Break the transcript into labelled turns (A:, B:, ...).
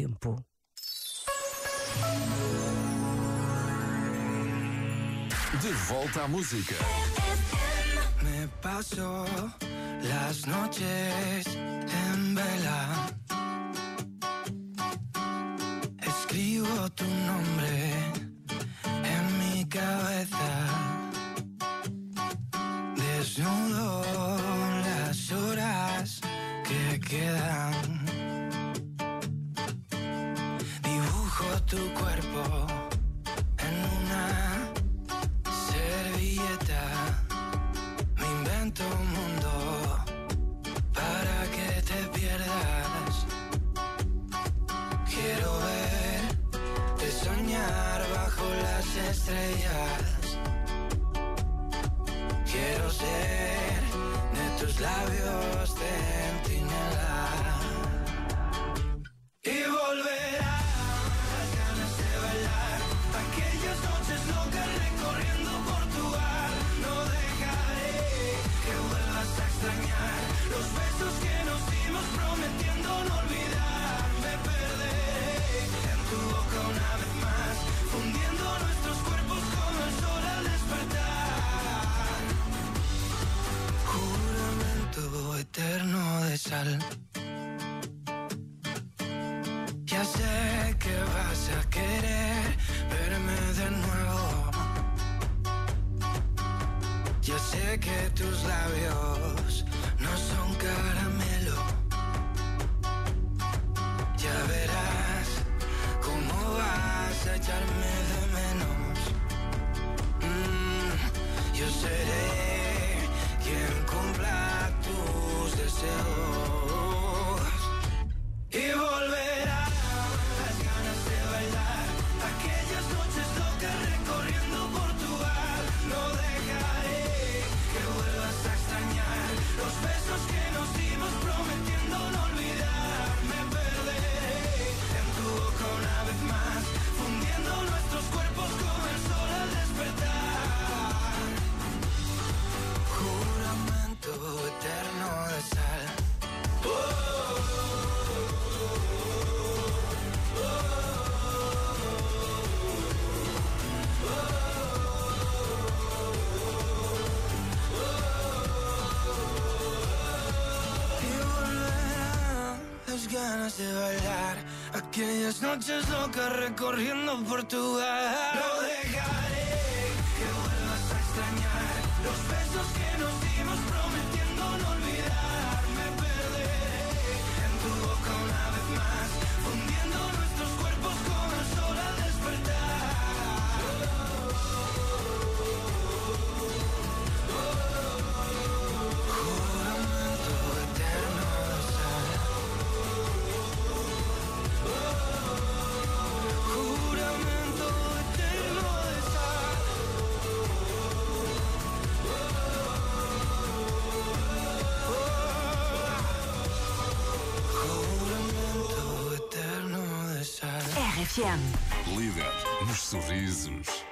A: tempo.
B: De volta à música.
C: Me passo las noches en vela. Escribo tu nombre. tanto mundo para que te pierdas. Quiero verte soñar bajo las estrellas. Quiero ser de tus labios. De Ya sé que vas a querer verme de nuevo. Ya sé que tus labios no son caramelo. de bailar aquellas noches locas recorriendo Portugal. No deja
A: RFM.
B: Líder nos sorrisos.